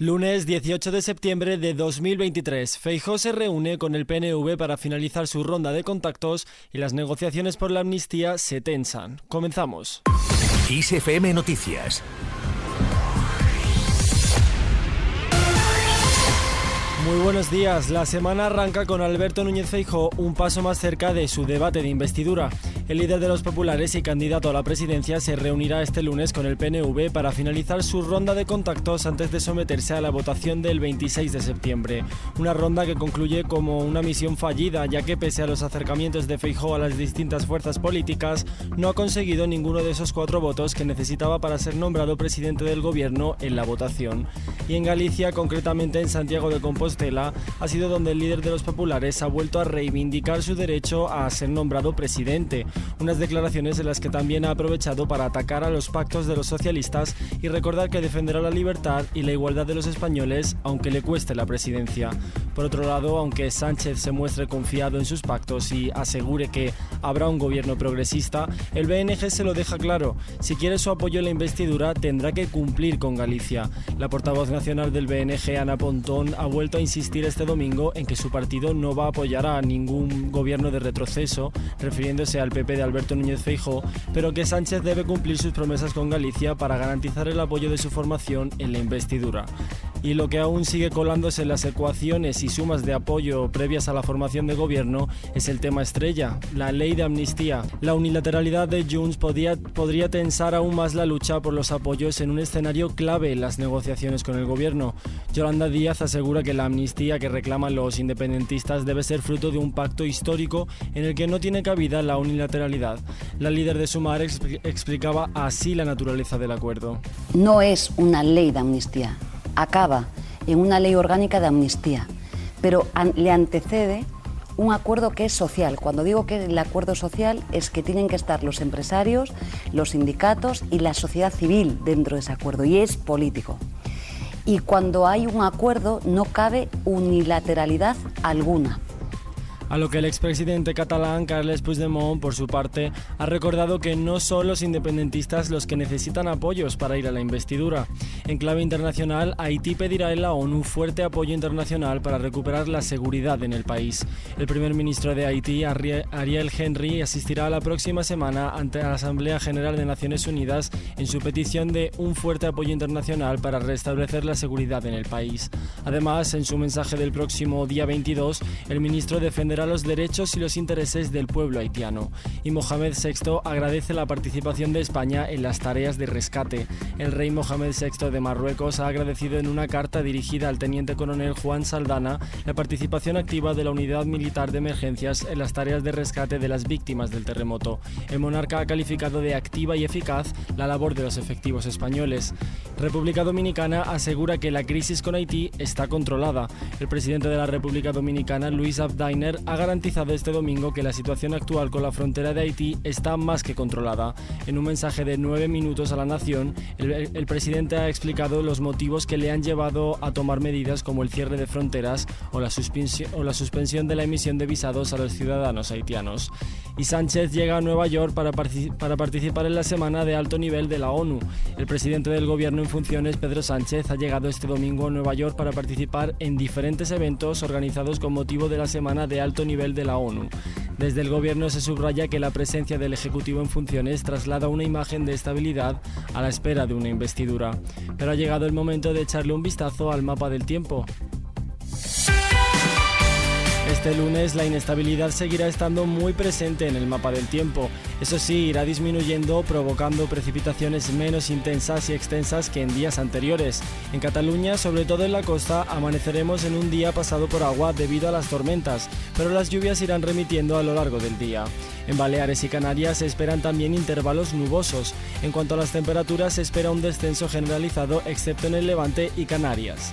Lunes 18 de septiembre de 2023, Feijó se reúne con el PNV para finalizar su ronda de contactos y las negociaciones por la amnistía se tensan. Comenzamos. ISFM Noticias Muy buenos días. La semana arranca con Alberto Núñez Feijó un paso más cerca de su debate de investidura. El líder de los populares y candidato a la presidencia se reunirá este lunes con el PNV para finalizar su ronda de contactos antes de someterse a la votación del 26 de septiembre. Una ronda que concluye como una misión fallida, ya que pese a los acercamientos de Feijó a las distintas fuerzas políticas, no ha conseguido ninguno de esos cuatro votos que necesitaba para ser nombrado presidente del gobierno en la votación. Y en Galicia, concretamente en Santiago de Compostela, ha sido donde el líder de los populares ha vuelto a reivindicar su derecho a ser nombrado presidente, unas declaraciones en las que también ha aprovechado para atacar a los pactos de los socialistas y recordar que defenderá la libertad y la igualdad de los españoles aunque le cueste la presidencia. Por otro lado, aunque Sánchez se muestre confiado en sus pactos y asegure que habrá un gobierno progresista, el BNG se lo deja claro. Si quiere su apoyo en la investidura, tendrá que cumplir con Galicia. La portavoz nacional del BNG, Ana Pontón, ha vuelto a insistir este domingo en que su partido no va a apoyar a ningún gobierno de retroceso, refiriéndose al PP de Alberto Núñez Feijóo, pero que Sánchez debe cumplir sus promesas con Galicia para garantizar el apoyo de su formación en la investidura y lo que aún sigue colándose en las ecuaciones y sumas de apoyo previas a la formación de gobierno es el tema estrella, la ley de amnistía. La unilateralidad de Junts podía, podría tensar aún más la lucha por los apoyos en un escenario clave en las negociaciones con el gobierno. Yolanda Díaz asegura que la amnistía que reclaman los independentistas debe ser fruto de un pacto histórico en el que no tiene cabida la unilateralidad. La líder de Sumar explicaba así la naturaleza del acuerdo. No es una ley de amnistía acaba en una ley orgánica de amnistía, pero le antecede un acuerdo que es social. Cuando digo que el acuerdo social es que tienen que estar los empresarios, los sindicatos y la sociedad civil dentro de ese acuerdo y es político. Y cuando hay un acuerdo no cabe unilateralidad alguna. A lo que el expresidente catalán Carles Puigdemont, por su parte, ha recordado que no son los independentistas los que necesitan apoyos para ir a la investidura. En clave internacional, Haití pedirá en la ONU fuerte apoyo internacional para recuperar la seguridad en el país. El primer ministro de Haití, Ariel Henry, asistirá la próxima semana ante la Asamblea General de Naciones Unidas en su petición de un fuerte apoyo internacional para restablecer la seguridad en el país. Además, en su mensaje del próximo día 22, el ministro defenderá a los derechos y los intereses del pueblo haitiano. Y Mohamed VI agradece la participación de España en las tareas de rescate. El rey Mohamed VI de Marruecos ha agradecido en una carta dirigida al teniente coronel Juan Saldana la participación activa de la unidad militar de emergencias en las tareas de rescate de las víctimas del terremoto. El monarca ha calificado de activa y eficaz la labor de los efectivos españoles. República Dominicana asegura que la crisis con Haití está controlada. El presidente de la República Dominicana, Luis Abdainer, ha garantizado este domingo que la situación actual con la frontera de Haití está más que controlada. En un mensaje de nueve minutos a la nación, el, presidente ha explicado los motivos que le han llevado a tomar medidas como el cierre de fronteras o la, o la suspensión de la emisión de visados a los ciudadanos haitianos. Y Sánchez llega a Nueva York para, para participar en la semana de alto nivel de la ONU. El presidente del gobierno en funciones, Pedro Sánchez, ha llegado este domingo a Nueva York para participar en diferentes eventos organizados con motivo de la semana de alto nivel de la ONU. Desde el gobierno se subraya que la presencia del Ejecutivo en funciones traslada una imagen de estabilidad a la espera de una investidura. Pero ha llegado el momento de echarle un vistazo al mapa del tiempo. Este lunes la inestabilidad seguirá estando muy presente en el mapa del tiempo. Eso sí, irá disminuyendo provocando precipitaciones menos intensas y extensas que en días anteriores. En Cataluña, sobre todo en la costa, amaneceremos en un día pasado por agua debido a las tormentas, pero las lluvias irán remitiendo a lo largo del día. En Baleares y Canarias se esperan también intervalos nubosos. En cuanto a las temperaturas, se espera un descenso generalizado excepto en el Levante y Canarias.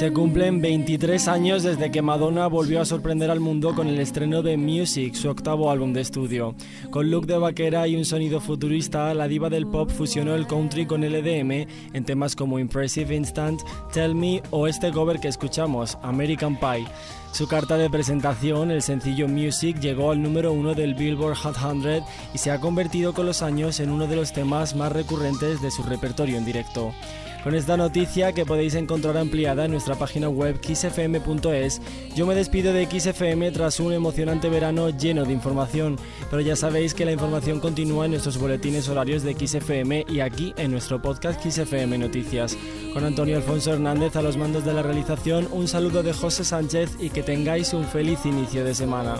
Se cumplen 23 años desde que Madonna volvió a sorprender al mundo con el estreno de Music, su octavo álbum de estudio. Con look de vaquera y un sonido futurista, la diva del pop fusionó el country con el EDM en temas como Impressive Instant, Tell Me o este cover que escuchamos, American Pie. Su carta de presentación, el sencillo Music, llegó al número uno del Billboard Hot 100 y se ha convertido con los años en uno de los temas más recurrentes de su repertorio en directo. Con esta noticia que podéis encontrar ampliada en nuestra página web xfm.es, yo me despido de XFM tras un emocionante verano lleno de información, pero ya sabéis que la información continúa en nuestros boletines horarios de XFM y aquí en nuestro podcast XFM Noticias. Con Antonio Alfonso Hernández a los mandos de la realización, un saludo de José Sánchez y que tengáis un feliz inicio de semana.